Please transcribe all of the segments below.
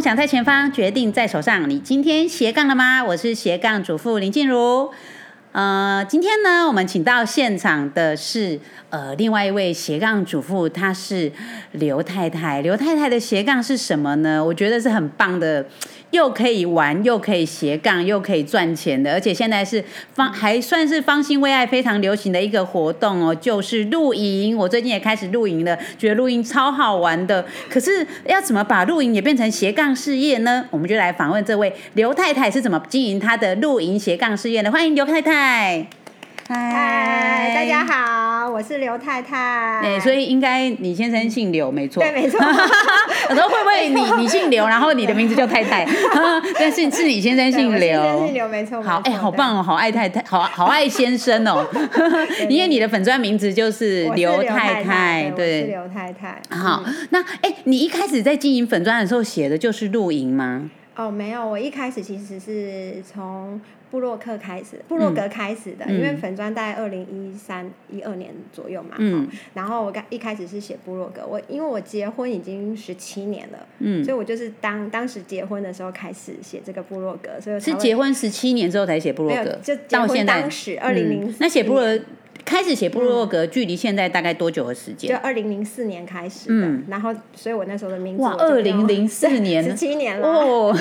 梦想在前方，决定在手上。你今天斜杠了吗？我是斜杠主妇林静茹。呃，今天呢，我们请到现场的是呃另外一位斜杠主妇，她是刘太太。刘太太的斜杠是什么呢？我觉得是很棒的，又可以玩，又可以斜杠，又可以赚钱的，而且现在是方还算是方兴未艾、非常流行的一个活动哦，就是露营。我最近也开始露营了，觉得露营超好玩的。可是要怎么把露营也变成斜杠事业呢？我们就来访问这位刘太太是怎么经营她的露营斜杠事业的。欢迎刘太太。嗨，大家好，我是刘太太。哎，所以应该你先生姓刘，没错。对，没错。我说会不会你你姓刘，然后你的名字叫太太？但是是你先生姓刘。姓刘，没错。好，哎，好棒哦，好爱太太，好好爱先生哦。因为你的粉砖名字就是刘太太，对，刘太太。好，那哎，你一开始在经营粉砖的时候写的就是露营吗？哦，没有，我一开始其实是从。布洛克开始，布洛格开始的，因为粉砖在二零一三一二年左右嘛，嗯，然后我刚一开始是写布洛格，我因为我结婚已经十七年了，嗯，所以我就是当当时结婚的时候开始写这个布洛格，所以是结婚十七年之后才写布洛格，就到现在。当时二零零那写布洛。开始写部落格，距离现在大概多久的时间？就二零零四年开始的，然后所以我那时候的名字哇，二零零四年，十七年了。哦，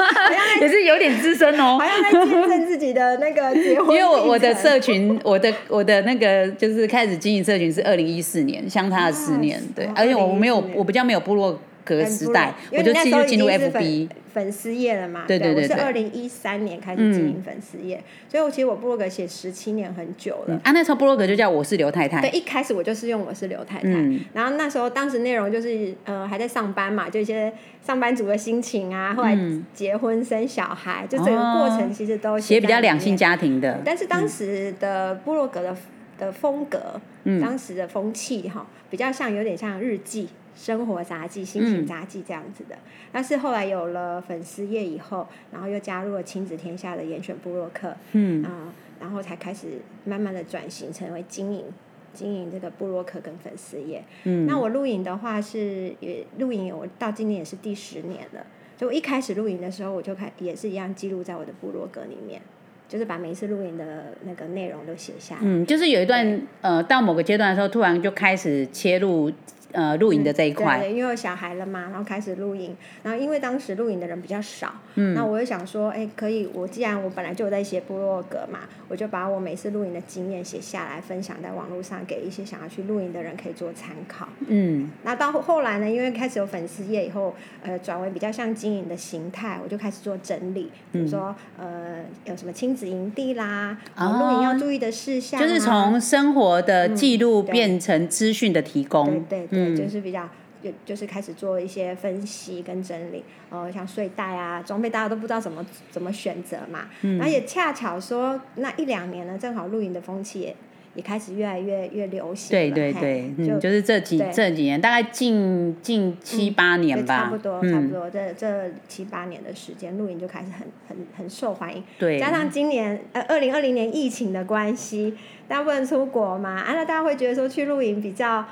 也是有点资深哦，好像在见证自己的那个结婚。因为我我的社群，我的我的那个就是开始经营社群是二零一四年，相差了十年，对，而且我没有，我比较没有部落。格时代，我就继续进入 FB 粉丝页了嘛？对对对，我是二零一三年开始经营粉丝页，所以我其实我部落格写十七年很久了。啊，那时候部落格就叫我是刘太太。对，一开始我就是用我是刘太太，然后那时候当时内容就是呃还在上班嘛，就一些上班族的心情啊，后来结婚生小孩，就整个过程其实都写比较两性家庭的。但是当时的部落格的的风格，当时的风气哈，比较像有点像日记。生活杂技、心情杂技这样子的，但是后来有了粉丝页以后，然后又加入了亲子天下的严选部落客，嗯啊，然后才开始慢慢的转型成为经营经营这个部落客跟粉丝业。嗯，那我录影的话是也录影，我到今年也是第十年了。就我一开始录影的时候，我就开也是一样记录在我的部落格里面，就是把每一次录影的那个内容都写下。嗯，就是有一段呃，到某个阶段的时候，突然就开始切入。呃，露营的这一块，对，因为有小孩了嘛，然后开始露营，然后因为当时露营的人比较少，嗯，那我就想说，哎，可以，我既然我本来就有在写部落格嘛，我就把我每次露营的经验写下来，分享在网络上，给一些想要去露营的人可以做参考，嗯，那到后来呢，因为开始有粉丝页以后，呃，转为比较像经营的形态，我就开始做整理，比如说，呃，有什么亲子营地啦，露营要注意的事项，就是从生活的记录变成资讯的提供，对对。就是比较，就就是开始做一些分析跟整理，呃，像睡袋啊、装备，大家都不知道怎么怎么选择嘛。嗯。然后也恰巧说，那一两年呢，正好露营的风气也也开始越来越越流行。对对对，嗯，就是这几这几年，大概近近七八年吧。差不多，差不多，这这七八年的时间，露营就开始很很很受欢迎。对。加上今年呃二零二零年疫情的关系，大家不能出国嘛，啊，那大家会觉得说去露营比较。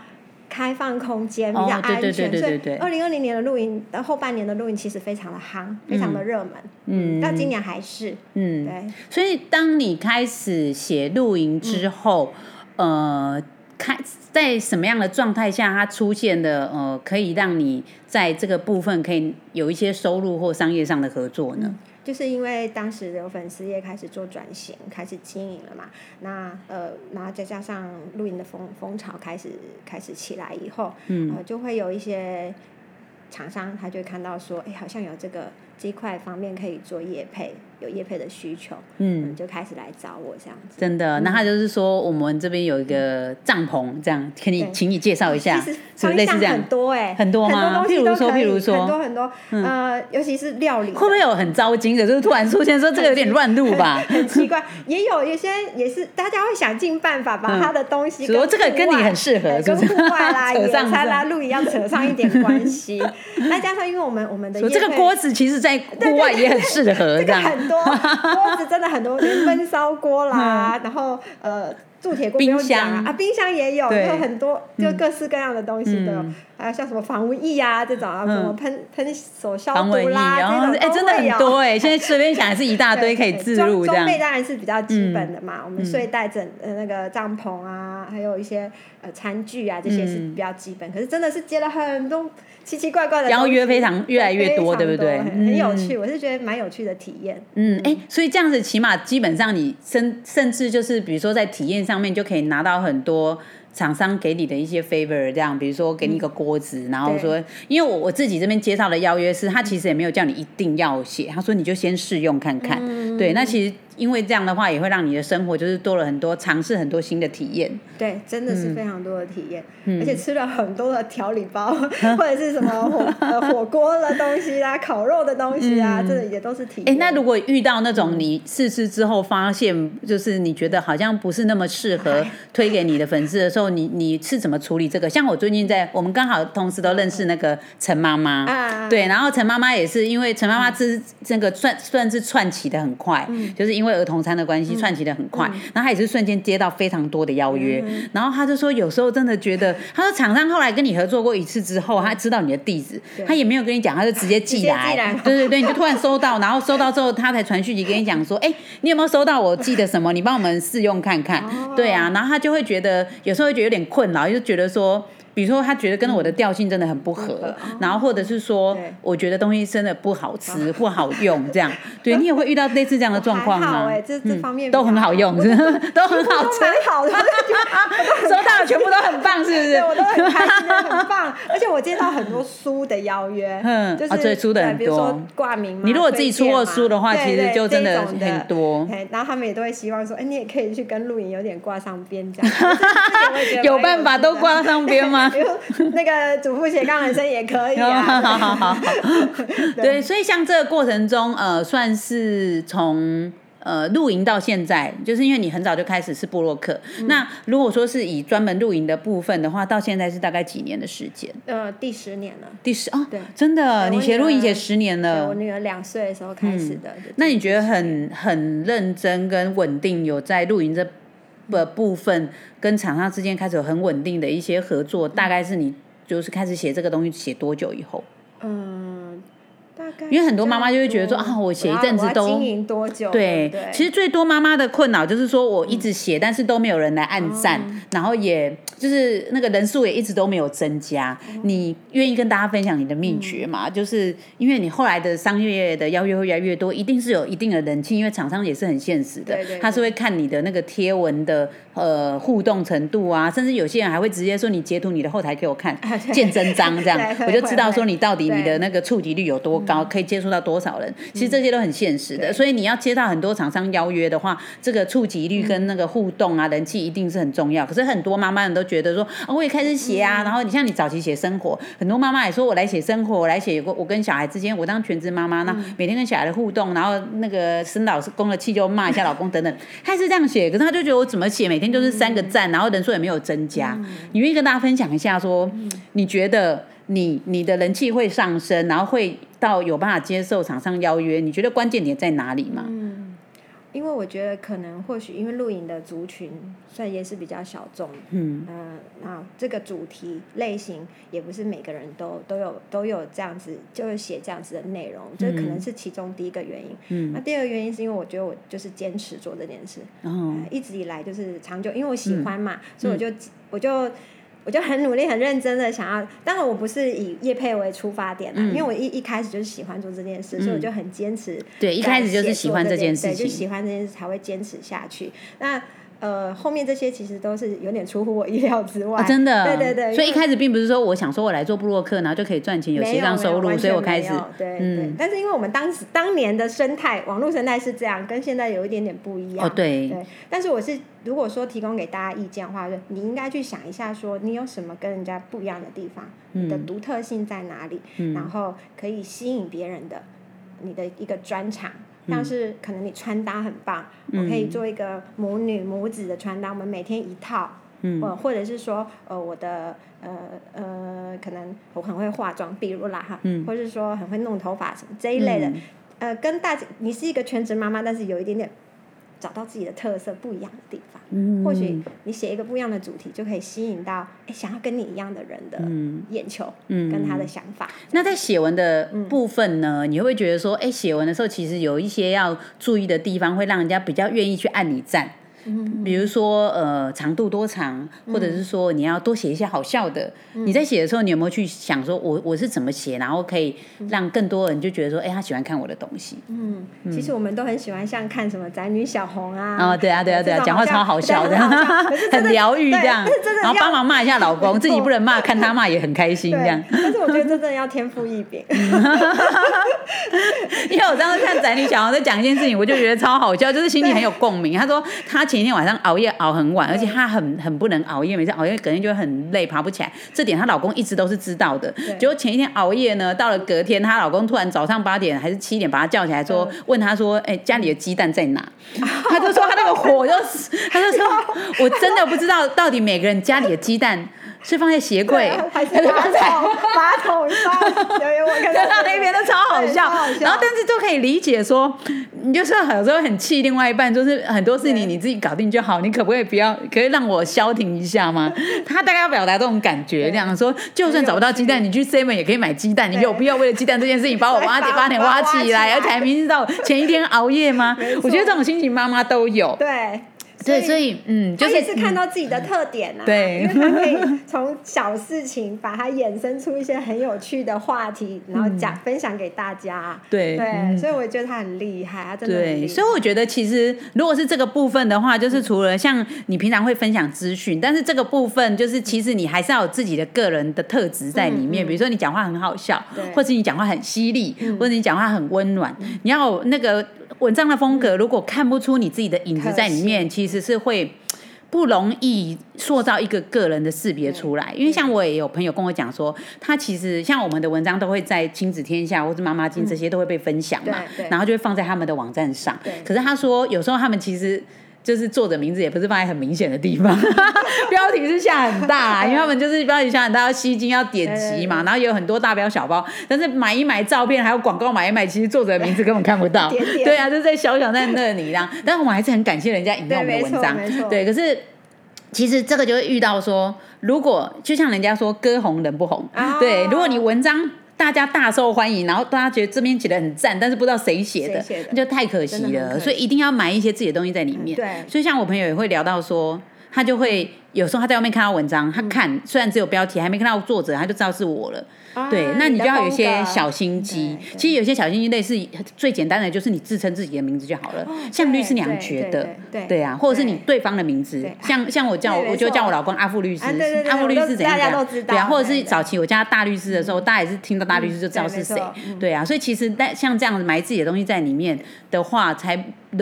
开放空间比较安全，所以二零二零年的露营的后半年的露营其实非常的夯，非常的热门。嗯，到今年还是嗯，对。所以当你开始写露营之后，呃，开在什么样的状态下，它出现的呃，可以让你在这个部分可以有一些收入或商业上的合作呢？就是因为当时有粉丝也开始做转型，开始经营了嘛，那呃，然后再加上露营的风风潮开始开始起来以后，嗯，就会有一些厂商他就看到说，哎，好像有这个这一块方面可以做业配。有业配的需求，嗯，就开始来找我这样子。真的，那他就是说，我们这边有一个帐篷，这样，可以请你介绍一下，是类似这样？很多哎，很多吗？譬如说，譬如说，很多很多，呃，尤其是料理，会不会有很糟心的？就是突然出现说这个有点乱录吧？很奇怪，也有有些也是，大家会想尽办法把他的东西，说这个跟你很适合，跟户外啦、野餐啦、露营要扯上一点关系。再加上因为我们我们的这个锅子，其实在户外也很适合，这样。锅子真的很多，焖烧锅啦，然后呃铸铁锅不用冰箱。讲啊啊，冰箱也有，对。有很多就各式各样的东西都有嗯，还有像什么防蚊液啊这种啊，什么喷喷手消毒啦，这种真的很多哎、现在随便想是一大堆 可以自入这样。装装。备当然是比较基本的嘛，我们嗯睡袋枕呃那个帐篷啊，还有一些呃餐具啊，这些是嗯。比较基本。可是真的是接了很多奇奇怪怪的东西，邀约非常越来越多对不对？很很有嗯趣，我是觉得蛮有趣的体验。嗯，哎、所以这样子起码基本上你甚甚至就是比如说在体验上面就可以拿到很多厂商给你的一些 favor，这样比如说给你一个锅子，然后说，因为我我自己这边接到的邀约是，他其实也没有叫你一定要写，他说你就先试用看看，对，那其实因为这样的话也会让你的生活就是多了很多尝试很多新的体验，对，真的嗯是非常多的体验，而且吃了很多的调理包，或者是什么火呃火锅的东西啊，烤肉的东西啊，这也都是体验。哎、验。那如果遇到那种你试吃之后发现，就是你觉得好像不是那么适合推给你的粉丝的时候，你你是怎么处理这个？像我最近在，我们刚好同时都认识那个陈妈妈，啊，对，然后陈妈妈也是因为陈妈妈是这个算算是串起的很快，就是因为儿童餐的关系串起的很快，然后他也是瞬间接到非常多的邀约，然后他就说有时候真的觉得，他说厂商后来跟你合作过一次之后，他知道你的地址，他也没有跟你讲，他就直接寄来，寄来。对对对，你就突然收到，然后收到之后他才传讯息跟你讲说，哎，你有没有收到我寄的什么？你帮我们试用看看，哦。对啊，然后他就会觉得有时候会觉得有点困扰，就觉得说。比如说，他觉得跟我的调性真的很不合，然后或者是说，我觉得东西真的不好吃、不好。用，这样，对你也会遇到类似这样的状况吗？还好哎，这这方面都很好用，都很好都吃，蛮好的，收到的全部都很棒，是不是？对？我都很开心，很棒。而且我接到很多书的邀约，嗯就是书的很比如说多挂名嘛，你如果自己出过书的话其实就真的很多。嘿然后他们也都会希望说，哎，你也可以去跟露营有点挂上边有办法都挂上边吗？比如那个主妇斜杠人生也可以好啊。好好好好，对，所以像这个过程中，呃，算是从呃露营到现在，就是因为你很早就开始是布洛克。嗯那如果说是以专门露营的部分的话，到现在是大概几年的时间？呃，第十年了。第十哦对，真的，你写露营写十年了我。女儿两岁的时候开始的。就那你觉得很很认真跟稳定，有在露营这的部分跟厂商之间开始有很稳定的一些合作，大概是你就是开始写这个东西写多久以后？嗯，因为很多妈妈就会觉得说啊我写一阵子都经营多久？对，对，其实最多妈妈的困扰就是说我一直写，但是都没有人来按赞，哦然后也就是那个人数也一直都没有增加。哦你愿意跟大家分享你的秘诀吗？嗯就是因为你后来的商业的邀约会越来越多，一定是有一定的人气，因为厂商也是很现实的，对对他是会看你的那个贴文的呃互动程度啊，甚至有些人还会直接说你截图你的后台给我看，见真章这样，我就知道说你到底你的那个触及率有多高，可以接触到多少人。其实这些都很现实的，所以你要接到很多厂商邀约的话，这个触及率跟那个互动啊、人气一定是很重要。可是很多妈妈们都觉得说，啊，我也开始写啊，然后你像你早期写生活，很多妈妈也说我来写生活，我来写我我跟小孩之间，我当全职妈妈，那每天跟小孩的互动，然后那个生老公的气就骂一下老公等等，她是这样写，可是她就觉得我怎么写，每天就是三个赞，然后人数也没有增加。你愿意跟大家分享一下说，你觉得你你的人气会上升，然后会到有办法接受厂商邀约，你觉得关键点在哪里吗？嗯因为我觉得可能或许因为露营的族群算也是比较小众，嗯呃，那这个主题类型也不是每个人都都有都有这样子，就是写这样子的内容，这可能是其中第一个原因。嗯那第二个原因是因为我觉得我就是坚持做这件事，一直以来就是长久，因为我喜欢嘛，所以我就我就。我就很努力、很认真的想要，当然我不是以叶配为出发点啦，因为我一一开始就是喜欢做这件事，所以我就很坚持。对，一开始就是喜欢这件事对，就。喜欢这件事才会坚持下去。那呃，后面这些其实都是有点出乎我意料之外，啊，真的，对对对，所以一开始并不是说我想说我来做布洛克，然后就可以赚钱，有斜没有没有杠收入，所以我开始对嗯对。但是因为我们当时当年的生态，网络生态是这样，跟现在有一点点不一样。哦，对，对，但是我是如果说提供给大家意见的话，就你应该去想一下，说你有什么跟人家不一样的地方，你的独特性在哪里，嗯然后可以吸引别人的，你的一个专长。嗯。像是可能你穿搭很棒，我可以做一个母女母子的穿搭，我们每天一套，嗯。或或者是说呃我的呃呃可能我很会化妆，比如啦哈，嗯或者是说很会弄头发什么这一类的，呃跟大家你是一个全职妈妈，但是有一点点找到自己的特色不一样的地方。嗯或许你写一个不一样的主题，就可以吸引到哎想要跟你一样的人的眼球，嗯跟他的想法。那在写文的嗯部分呢，你会不会觉得说，哎，写文的时候其实有一些要注意的地方，会让人家比较愿意去按你赞？嗯比如说，呃，长度多长，或者是说你要多写一些好笑的。你在写的时候，你有没有去想说我我是怎么写，然后可以让更多人就觉得说，哎，他喜欢看我的东西。嗯，其实我们都很喜欢像看什么宅女小红啊，哦，对啊，对啊，对啊，讲话超好笑的 对很疗愈这对样然后要帮忙骂一下老公，自己不能骂，看他骂也很开心这样。，但是我觉得这真的要天赋异禀。因为我当时看宅女小红在讲一件事情，我就觉得超好笑，就是心里很有共鸣。他说他前一天晚上熬夜熬很晚，而且她很很不能熬夜，每次熬夜隔天就会很累，爬不起来。这点她老公一直都是知道的。结果前一天熬夜呢，到了隔天，她老公突然早上八点还是七点把她叫起来说，问她说：“哎、家里的鸡蛋在哪？” 她就说她那个火就，她就说我真的不知道到底每个人家里的鸡蛋是放在鞋柜还是 放在。桶 马桶上？有有我看在到他那边都超好笑然后但是就可以理解说，你就是有时候很气另外一半，就是很多事情对你自己搞定就好，你可不可以不要，可以让我消停一下吗？他大概要表达这种感觉，这样说，就算找不到鸡蛋，你去 seven 也可以买鸡蛋，你有必要为了鸡蛋这件事情把我挖点八点挖起来，而且还明知道前一天熬夜吗？我觉得这种心情妈妈都有，对。对，所以嗯，就是他也是看到自己的特点啊，对。因为他可以从小事情把它衍生出一些很有趣的话题，然后讲、分享给大家。嗯对对，嗯。所以我觉得他很厉害，他真的对，所以我觉得其实如果是这个部分的话，就是除了像你平常会分享资讯，但是这个部分就是其实你还是要有自己的个人的特质在里面，比如说你讲话很好笑，或者你讲话很犀利，或者你讲话很温暖，你要有那个文章的风格，如果看不出你自己的影子在里面，其实是会。不容易塑造一个个人的识别出来，因为像我也有朋友跟我讲说，他其实像我们的文章都会在亲子天下或者妈妈经这些都会被分享嘛，然后就会放在他们的网站上。可是他说，有时候他们其实。就是作者名字也不是放在很明显的地方，标题是下很大啦，因为他们就是标题下很大，要吸睛要点击嘛，然后也有很多大标小包，但是买一买照片还有广告买一买，其实作者的名字根本看不到。点点，对啊，就在小小在那里这样，但我们还是很感谢人家引用我们的文章。对，可是其实这个就会遇到说，如果就像人家说歌红人不红，哦对，如果你文章。大家大受欢迎，然后大家觉得这边写的很赞，但是不知道谁写的，写的那就太可惜了。所以一定要买一些自己的东西在里面。对所以像我朋友也会聊到说，他就会有时候他在外面看到文章，他看、虽然只有标题，还没看到作者，他就知道是我了。啊对，那你就要有一些小心机。其实有些小心机类似最简单的，就是你自称自己的名字就好了。像律师娘觉得，哦对啊，或者是你对方的名字，像像我叫我就叫我老公阿富律师阿富律师怎样怎对啊，或者是早期我叫他大律师的时候，大家也是听到大律师就知道是谁。对啊，所以其实但像这样子埋自己的东西在里面的话，才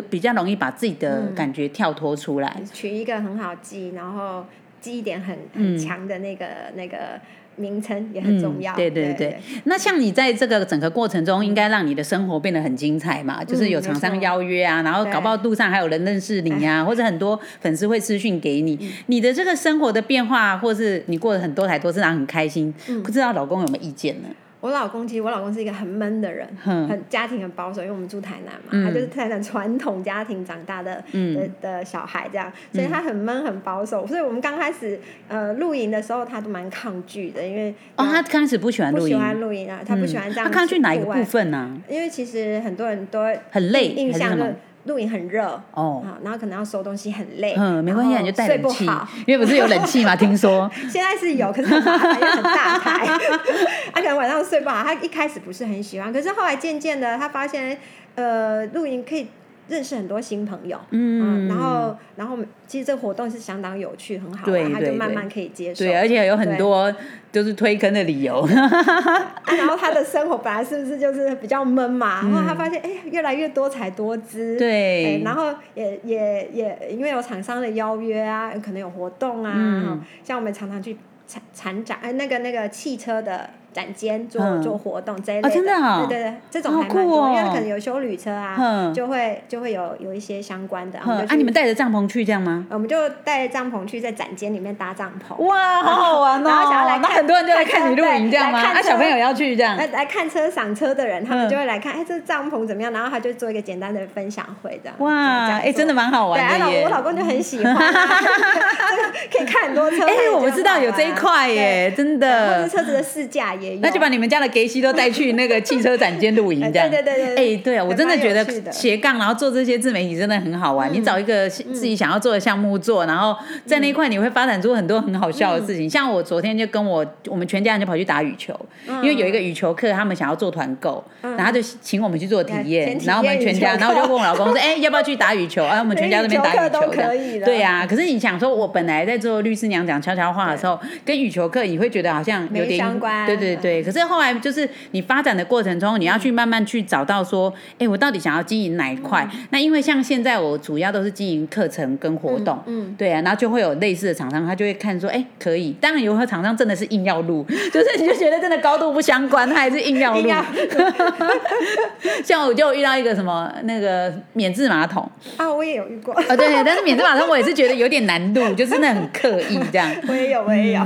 比较容易把自己的嗯。感觉跳脱出来。取一个很好记，然后记忆点很嗯。很强的那个、那个名称也很重要。嗯、对对对对，那像你在这个整个过程中，应该让你的生活变得很精彩嘛？就是有厂商邀约啊，然后搞不好路上还有人认识你啊、或者很多粉丝会私讯给你。嗯你的这个生活的变化，或是你过得很多台多次，然后很开心，嗯不知道老公有没有意见呢？我老公其实我老公是一个很闷的人，哼。很家庭很保守，因为我们住台南嘛，嗯。他就是台南传统家庭长大的、嗯。的的小孩这样，所以他很闷很保守，所以我们刚开始呃露营的时候，他都蛮抗拒的，因为哦，他刚开始不喜欢不喜露营，欢露营啊，他不喜欢这样、他抗拒哪一个部？分呢、因为其实很多人都很累印象？露营很热哦，啊，然后可能要收东西很累，嗯，没关系，你就带睡冷气不好，因为不是有冷气吗？听说，现在是有，可是很麻烦，因为很大台。他可能晚上睡不好，他一开始不是很喜欢，可是后来渐渐的，他发现，呃，露营可以认识很多新朋友，嗯然后然后其实这个活动是相当有趣，很好对玩，他就慢慢可以接受。对，而且有很多就是推坑的理由。啊，然后他的生活本来是不是就是比较闷嘛？然后他发现，哎，越来越多彩多姿。嗯对哎然后也也也因为有厂商的邀约啊，可能有活动啊，嗯像我们常常去参参展，哎，那个那个汽车的展间做、嗯做活动这一类的哦对对对，这种好还蛮多，酷哦因为可能有修旅车啊，嗯就会就会有有一些相关的，啊，你们带着帐篷去这样吗？我们就带着帐篷去在展间里面搭帐篷，哇，好好 玩哦！然后想要来看那很多人就来看你露营这样吗？啊，小朋友要去这样。来来看车赏车的人，他嗯们就会来看，哎，这帐篷怎么样？然后他就做一个简单的分享会这样。哇，哎，真的蛮好对，啊老玩的耶我。老公就很喜欢 可以看很多车。哎，我们知道有这一块耶，真的，或的者。车子的试驾也有。那就把你们家的给西都带去那个汽车展间露营，这样。对对对对哎，对啊，我真的觉得斜杠，然后做这些自媒体真的很好玩。你找一个自己想要做的项目做，然后在那一块你会发展出很多很好笑的事情。像我昨天就跟我我们全家人就跑去打羽球，因为有一个羽球课，他们想要做团购，然后就请我们去做体验然后我们全家，然后我就问我老公说，哎，要不要去打羽球？啊，我们全家这边打羽球 课都球这样可以了对呀。可是你想说，我本来在做律师娘讲悄悄话的时候，跟羽球课你会觉得好像有点相关对对对。可是后来就是你发展的过程中，你要去慢慢去找到说，哎，我到底想要经营哪一块？那因为像现在我主要都是经营课程跟活动，嗯对啊，然后就会有类似的厂商，他就会看说，哎，可以。当然有些厂商真的是硬要录，就是你就觉得真的高度不相关，他还是硬要录。像我就遇到一个什么那个免治马桶，啊，我也有遇过，啊，对，但是免治马桶我也是觉得有点难度，就是那很刻意这样。我也有，我也有，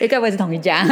哎，该不会是同一家？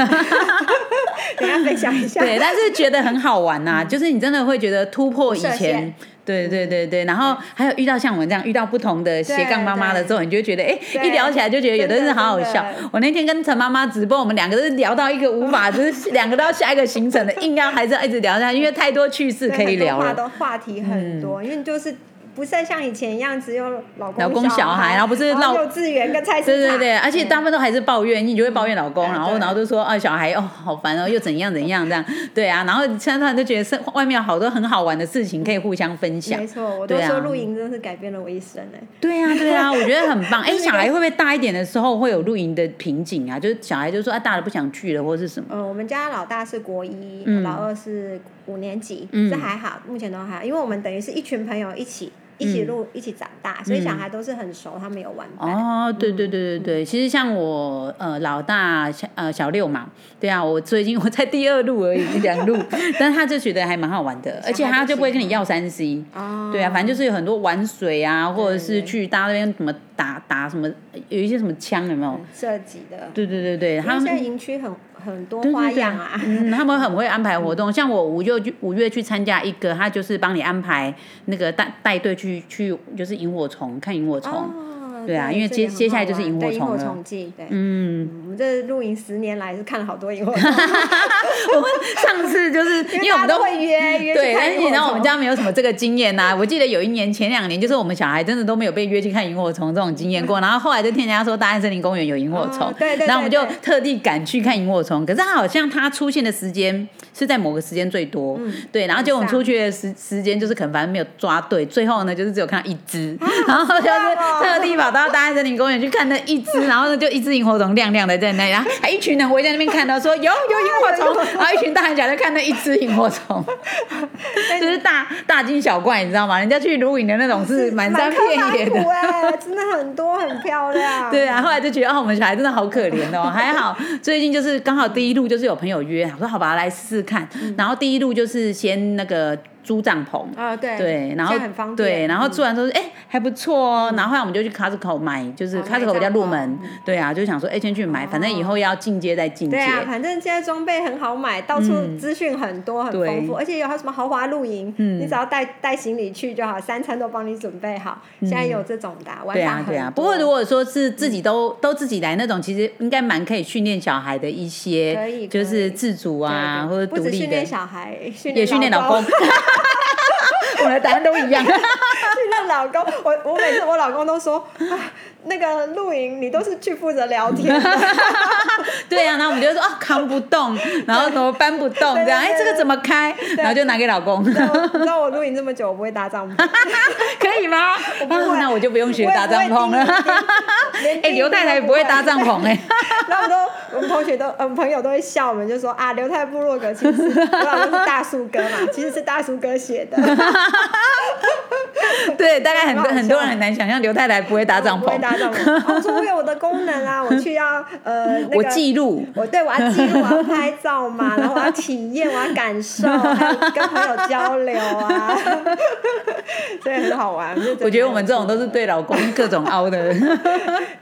跟大家分享一下。对，但是觉得很好玩呐、就是你真的会觉得突破以前。对对对对，然后还有遇到像我们这样遇到不同的斜杠妈妈的时候，你就会觉得，哎，一聊起来就觉得有的是好好笑。我那天跟陈妈妈直播，我们两个都是聊到一个无法，就是两个都要下一个行程的，硬要还是要一直聊下去，因为太多趣事可以聊了。话题很多，因为就是不再像以前一样只有老公老公小孩然后不是闹幼稚园跟菜市场，对对对，而且大部分都还是抱怨，你就会抱怨老公，嗯然后然后就说啊小孩哦好烦哦，又怎样怎样这样，对啊，然后现在突然就觉得是外面有好多很好玩的事情可以互相分享没，错，我都说露营真的是改变了我一生哎。对啊对啊，我觉得很棒。哎，小孩会不会大一点的时候会有 露营的瓶颈啊？就是小孩就说啊大了不想去了或是什么？呃，我们家老大是国一，嗯老二是五年级，嗯这还好，目前都还好，因为我们等于是一群朋友一起一起录、一起长大，所以小孩都是很熟，他们有玩哦，对对对对对，其实像我呃老大小呃小六嘛，对啊，我最近 我在第二路而已，两路，但是他就觉得还蛮好玩的，而且他就不会跟你要三 C，哦，对啊，反正就是有很多玩水啊，或者是去大家那边什么打打什么，有一些什么枪有没有？设计的，对对对对，他们现在营区很很多对对对花样啊。嗯，他们很会安排活动。像我五月去五月去参加一个，他就是帮你安排那个带带队去去，就是萤火虫看萤火虫。哦，对啊因为接接下来就是萤火萤火虫了虫季，对。嗯，我们这露营十年来是看了好多萤火虫，我们上次就是因为我们都会约对，但是你知道我们家没有什么这个经验呐、我记得有一年前两年，就是我们小孩真的都没有被约去看萤火虫这种经验过。然后后来就听人家说大安森林公园有萤火虫，哦对然后我们就特地赶去看萤火虫。可是它好像它出现的时间是在某个时间最多，嗯对。然后结果我们出去的时时间就是可能反正没有抓对，最后呢就是只有看到一只，然后就是哦特地跑到大安森林公园去看那一只，然后呢就一只萤火虫亮亮的在那里，然后 还一群人围在那边看到说有有萤火虫，然后一群大人小孩在看那一只萤火虫。就是大大惊小怪，你知道吗？人家去露营的那种是满山遍野的。哎，真的很多，很漂亮。对啊，后来就觉得哦，我们小孩真的好可怜哦，还好最近就是刚好第一路就是有朋友约，我说好吧，来试试看。然后第一路就是先那个租帐篷，啊，对对，然后很方便。对，然后嗯。做完之后，哎、还不错哦。然后后来我们就去 Costco 买，就是 Costco 比较入门，对啊，就想说，哎、先去买，反正以哦后要进阶再进阶。对啊，反正现在装备很好买，到处资讯很多，很丰富，而且有还有什么豪华露营，嗯。你只要带带行李去就好，三餐都帮你准备好。现在有这种的对啊对啊。不过如果说是自己都、都自己来那种，其实应该蛮可以训练小孩的一些，可以就是自主啊，或者独立的。不止训练，小孩，训也训练老公。我们的答案都一样。训练老公，我我每次我老公都说，啊，那个露营你都是去负责聊天的，对啊，然后我们就说啊扛不动，然后怎么搬不动 这样，哎这个怎么开？然后就拿给老公，你知道我露营这么久，我不会搭帐篷，可以吗？不会啊那我就不用学搭帐篷了。哎，刘太太不会搭帐篷哎。然后都，我们同学都，我们朋友都会笑我们，就说啊，刘太部落格其实我老公是大叔哥嘛，其实是大叔哥写的。对对，大概很多很多人很难想象刘太太不会搭帐篷。我说我有我的功能啊，我去要呃那个我记录，我对我要记录，我要拍照嘛，然后我要体验，我要感受，还有跟朋友交流啊，所以很好玩。我觉得我们这种都是对老公各种凹的，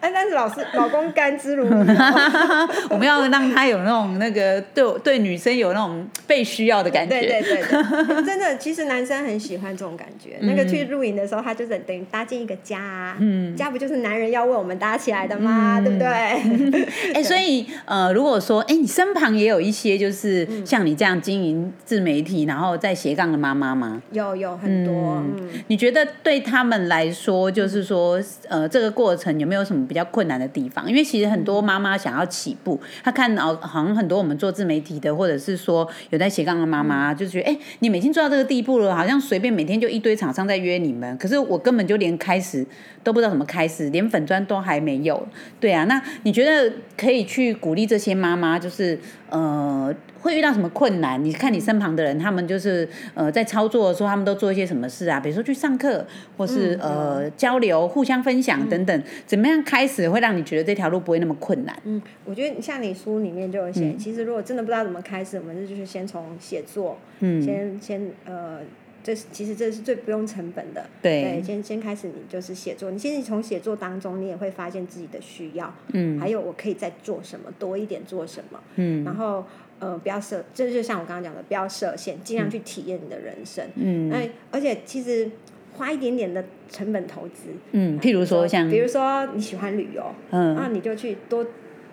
哎，但是老师老公甘之如饴哦。我们要让他有那种那个对对女生有那种被需要的感觉。对对对对，真的，其实男生很喜欢这种感觉。那个去露营的时候，他就是等于搭建一个家啊，嗯家不就是男人要为我们搭起来的吗？对不对？哎、所以呃，如果说哎、你身旁也有一些就是嗯像你这样经营自媒体，然后在斜杠的妈妈吗？有有很多，嗯，你觉得对他们来说，就是说，呃，这个过程有没有什么比较困难的地方？因为其实很多妈妈想要起步，她看到好像很多我们做自媒体的，或者是说有在斜杠的妈妈，就觉得，哎、你们已经做到这个地步了，好像随便每天就一堆厂商在约你们，可是我根本就连开始都不知道怎么开始，连粉砖都还没有。对啊，那你觉得可以去鼓励这些妈妈，就是呃。会遇到什么困难？你看你身旁的人，他们就是呃在操作的时候，他们都做一些什么事啊？比如说去上课，或是、呃交流、互相分享等等。怎么样开始会让你觉得这条路不会那么困难？嗯，我觉得像你书里面就有写，其实如果真的不知道怎么开始，我们就是先从写作，嗯，先先呃。这是其实这是最不用成本的，对。先先开始你就是写作，你先从写作当中，你也会发现自己的需要，嗯。还有我可以再做什么，多一点做什么，嗯。然后呃不要设，这就像我刚刚讲的，不要设限，尽量去体验你的人生，嗯。那而且其实花一点点的成本投资，嗯，譬如说像比如说你喜欢旅游，嗯。那你就去多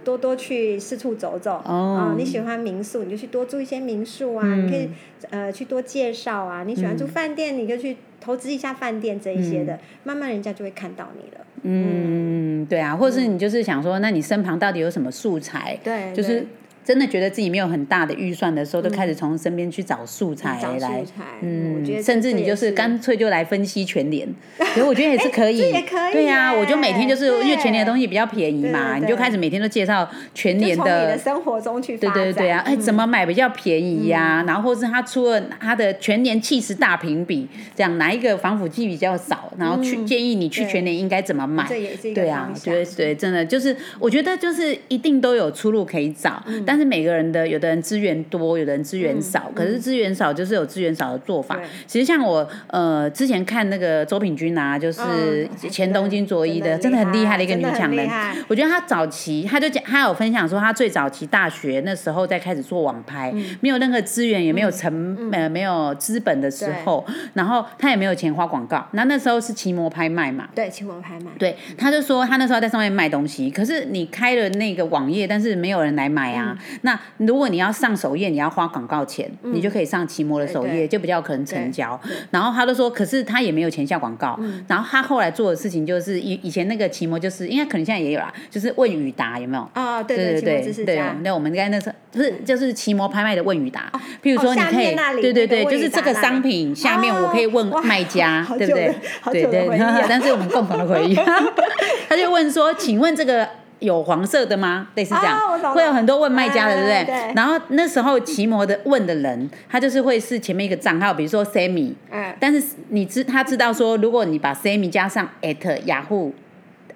多多去四处走走。哦啊，你喜欢民宿，你就去多住一些民宿啊。嗯你可以呃去多介绍啊。你喜欢住饭店，你就去投资一下饭店这一些的，慢慢人家就会看到你了。嗯对啊，或者是你就是想说，那你身旁到底有什么素材？对，就是对真的觉得自己没有很大的预算的时候，都开始从身边去找素材来。嗯，甚至你就是干脆就来分析全联，所以我觉得也是可以，这也可以对呀、耶我就每天就是因为全联的东西比较便宜嘛，对对你就开始每天都介绍全就从你联的的生活中去对。对对啊，哎，嗯怎么买比较便宜呀、然后或是他出了他的全年气势大评比，这样哪一个防腐剂比较少，然后去、建议你去全年应该怎么买。这也是对啊方，向对对，真的就是我觉得就是一定都有出路可以找，嗯但是每个人的有的人资源多，有的人资源少，可是资源少就是有资源少的做法对。其实像我呃之前看那个周品君啊，就是嗯前东京卓一的，真真的的很厉害的一个女强人。我觉得她早期，她就讲，她有分享说，她最早期大学那时候在开始做网拍，没有任何资源，也没有成、呃没有资本的时候，然后她也没有钱花广告，那那时候是奇摩拍卖嘛。对，奇摩拍卖。对，她就说她那时候在上面卖东西，可是你开了那个网页，但是没有人来买啊。那如果你要上首页，你要花广告钱，你就可以上奇摩的首页，对对就比较可能成交对对。然后他就说，可是他也没有钱下广告。然后他后来做的事情就是以以前那个奇摩就是，应该可能现在也有啦，就是问语答有没有？啊，对对对对知识家，那我们应该那时候不是就是奇摩拍卖的问语答，譬如说哦你可以对对对，就是这个商品下面我可以问卖家，好对不对对对 但是我们共同的回忆，他就问说，请问这个。有黄色的吗？类似这样，会有很多问卖家的，对不对？然后那时候奇摩的问的人，他就是会是前面一个账号，比如说 Sammy，嗯，但是你知他知道说，如果你把 Sammy 加上 at 雅虎。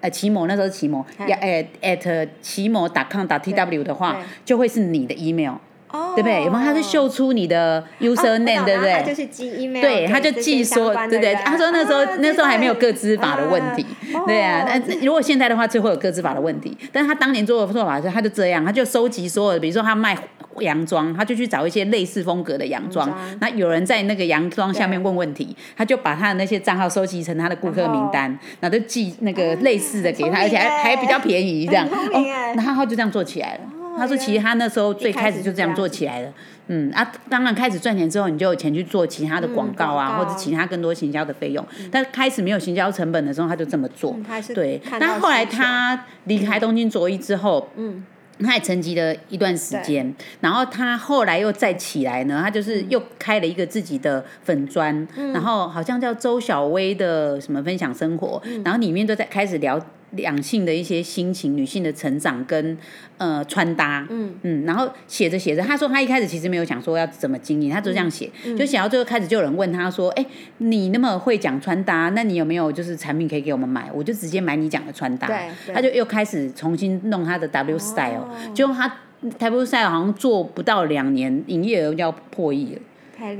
呃，奇摩那时候是奇摩，嗯。呀，呃，at 奇摩 .com .tw 的话，就会是你的 email，哦，对不对？有没有？他是秀出你的 user 哦 name，对不对？他就是寄 email，对，他就这些记说，对不对对，他说那时候、啊那时候还没有各资法的问题，啊对啊那，如果现在的话，就会有各资法的问题。但是他当年做的做法是，他就这样，他就收集所有的，比如说他卖洋装，他就去找一些类似风格的洋装，那有人在那个洋装下面问问题，他就把他的那些账号收集成他的顾客名单，然后就寄那个类似的给他，而且还还比较便宜这样，很聪明哎然后他就这样做起来了。他说：“其实他那时候最开始就这样做起来了，嗯啊，当然开始赚钱之后，你就有钱去做其他的广告啊，嗯告或者其他更多行销的费用。但开始没有行销成本的时候，他就这么做。嗯对，但后来他离开东京卓一之后，嗯，他也沉寂了一段时间，然后他后来又再起来呢，他就是又开了一个自己的粉砖，然后好像叫周小薇的什么分享生活，然后里面都在开始聊。两性的一些心情、女性的成长跟呃穿搭，嗯。嗯，然后写着写着，他说他一开始其实没有想说要怎么经营，他就这样写，就写到最后开始就有人问他说，哎，你那么会讲穿搭，那你有没有就是产品可以给我们买？我就直接买你讲的穿搭，他就又开始重新弄他的 W Style，就他 W Style 好像做不到两年，营业额要破亿了。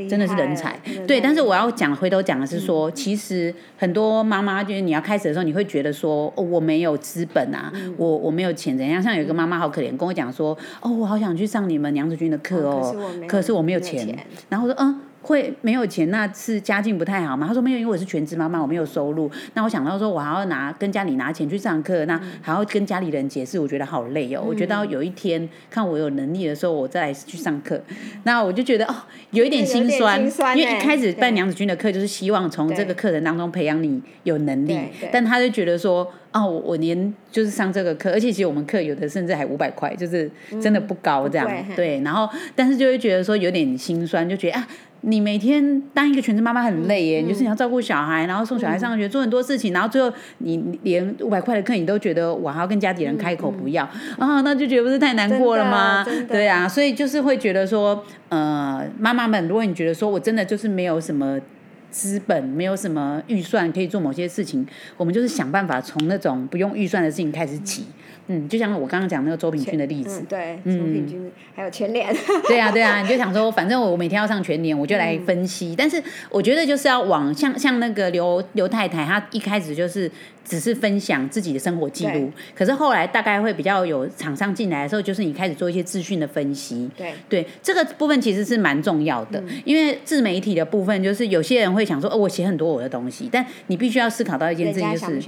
真的是人才，对。但是我要讲，回头讲的是说，其实很多妈妈就是你要开始的时候，你会觉得说，哦，我没有资本啊，我我没有钱怎样？像有一个妈妈好可怜，跟我讲说，哦，我好想去上你们娘子军的课哦，可是我没有钱。然后说，嗯。会没有钱，那是家境不太好吗？他说没有，因为我是全职妈妈，我没有收入。那我想到说，我还要拿跟家里拿钱去上课，那还要跟家里人解释，我觉得好累哦。我觉得有一天看我有能力的时候，我再去上课。那我就觉得哦，有一点心酸，因为一开始办娘子军的课就是希望从这个课程当中培养你有能力，但他就觉得说，哦，我连就是上这个课，而且其实我们课有的甚至还五百块，就是真的不高这样。对，然后但是就会觉得说有点心酸，就觉得啊。你每天当一个全职妈妈很累耶，就是你要照顾小孩，然后送小孩上学，做很多事情，然后最后你连五百块的课你都觉得我还要跟家里人开口不要啊，那就觉得不是太难过了吗？对啊，所以就是会觉得说，呃，妈妈们，如果你觉得说我真的就是没有什么资本，没有什么预算可以做某些事情，我们就是想办法从那种不用预算的事情开始起。嗯，就像我刚刚讲那个周品君的例子，对，周品君还有全联，对啊，对啊，你就想说，反正我每天要上全联，我就来分析。但是我觉得就是要往像像那个刘刘太太，她一开始就是。只是分享自己的生活记录，可是后来大概会比较有厂商进来的时候，就是你开始做一些资讯的分析。对对，这个部分其实是蛮重要的，因为自媒体的部分，就是有些人会想说，哦，我写很多我的东西，但你必须要思考到一件事情，就是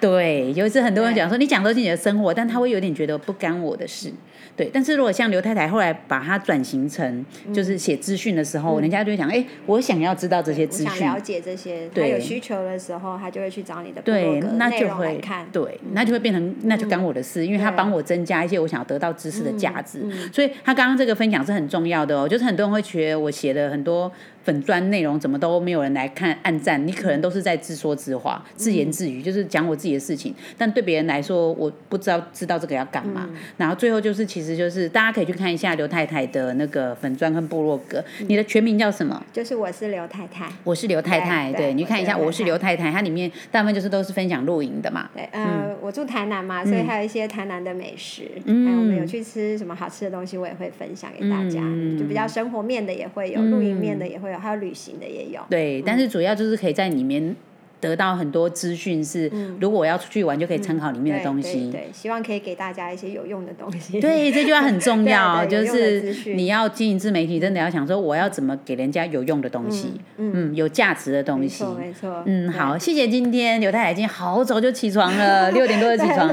对，有一次很多人讲说，你讲都是你的生活，但他会有点觉得不干我的事。对，但是如果像刘太太后来把它转型成就是写资讯的时候，人家就会讲，哎，我想要知道这些资讯，了解这些，他，有需求的时候，他就会去找你的对，那就会看，对，那就会变成那就干我的事，因为他帮我增加一些我想要得到知识的价值，所以他刚刚这个分享是很重要的哦，就是很多人会觉得我写的很多。粉砖内容怎么都没有人来看暗赞，你可能都是在自说自话、自言自语，就是讲我自己的事情。但对别人来说，我不知道知道这个要干嘛。然后最后就是，其实就是大家可以去看一下刘太太的那个粉砖跟部落格。你的全名叫什么？就是我是刘太太。我是刘太太，对，你看一下，我是刘太太。它里面大部分就是都是分享露营的嘛。对，呃，我住台南嘛，所以还有一些台南的美食。嗯。我们有去吃什么好吃的东西，我也会分享给大家。嗯。就比较生活面的也会有，露营面的也会有，还有旅行的。也有对，但是主要就是可以在里面。得到很多资讯是，如果我要出去玩，就可以参考里面的东西。对，希望可以给大家一些有用的东西。对，这句话很重要，就是你要经营自媒体，真的要想说我要怎么给人家有用的东西，嗯，有价值的东西。没错，没错。嗯，好，谢谢今天刘太太今天好早就起床了，六点多就起床，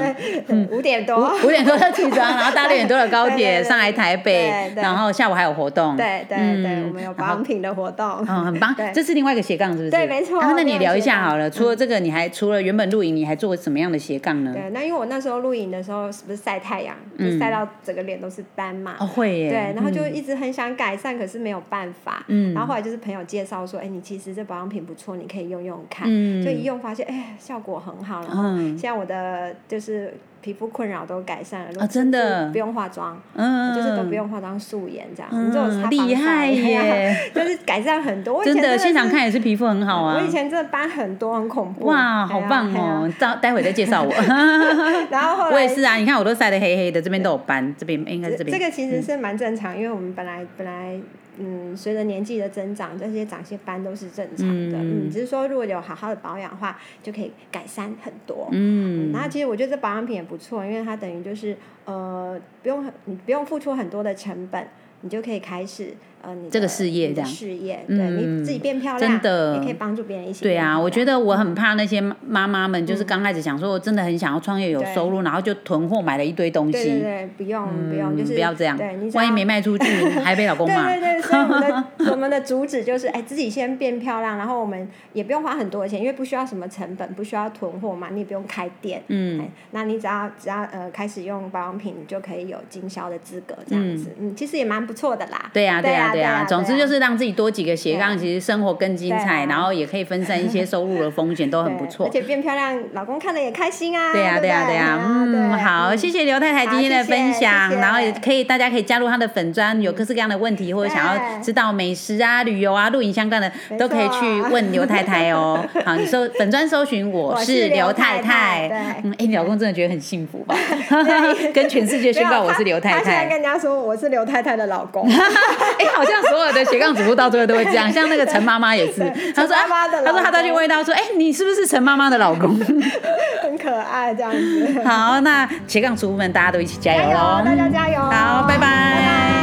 嗯，五点多，五点多就起床，然后搭六点多的高铁 上来台北，然后下午还有活动。对对对，我们有保养品的活动，嗯，很棒。这是另外一个斜杠，是不是？对，没错。然后那你聊一下好。除了这个，你还除了原本露营，你还做什么样的斜杠呢？对，那因为我那时候露营的时候，是不是晒太阳，就晒到整个脸都是斑嘛？哦，会耶。对，然后就一直很想改善，可是没有办法。嗯。然后后来就是朋友介绍说，哎，你其实这保养品不错，你可以用用看。嗯。就一用发现，哎，效果很好。然后现在我的就是。皮肤困扰都改善了，啊，真的不用化妆，嗯，就是都不用化妆素颜这样，嗯，厉害耶，就是改善很多。真的现场看也是皮肤很好啊。我以前真的斑很多，很恐怖。哇，好棒哦！待待会再介绍我。然后后来我也是啊，你看我都晒得黑黑的，这边都有斑，这边应该是这边。这个其实是蛮正常，因为我们本来本来。嗯，随着年纪的增长，这些长些斑都是正常的。嗯，只是说如果有好好的保养的话，就可以改善很多。嗯，然后其实我觉得这保养品也不错，因为它等于就是呃，不用你不用付出很多的成本，你就可以开始。呃，你这个事业这样，事业，对你自己变漂亮，真的也可以帮助别人一起。对啊，我觉得我很怕那些妈妈们，就是刚开始想说，我真的很想要创业有收入，然后就囤货买了一堆东西。对对对，不用不用，就是不要这样。对，万一没卖出去，还被老公骂。对对对，所以我们的 我们的主旨就是，哎，自己先变漂亮，然后我们也不用花很多的钱，因为不需要什么成本，不需要囤货嘛，你也不用开店。嗯。那你只要只要呃开始用保养品，你就可以有经销的资格，这样子。嗯。其实也蛮不错的啦。对呀对呀。啊，对啊，总之就是让自己多几个斜杠，其实生活更精彩，然后也可以分散一些收入的风险，都很不错 而。且变漂亮，老公看了也开心啊。对呀、不对啊、对啊、嗯，好，谢谢刘太太今天的分享，然后也可以大家可以加入她的粉砖，有各式各样的问题或者想要知道美食啊、旅游啊、露营相关的，都可以去问刘太太哦。好，你搜粉砖搜寻我我是是刘刘太太嗯，哎，你老公真的觉得很幸福吧？跟全世界宣告我是刘太他现在太。跟人家说我是刘太太的老公。哎、好像所有的斜杠主妇到最后都会这样，像那个陈妈妈也是，她说，陈妈妈的她说她都去问她说，哎、你是不是陈妈妈的老公？很可爱这样子。好，那斜杠主妇们大家都一起加油加油喽！大家加油好，拜拜拜拜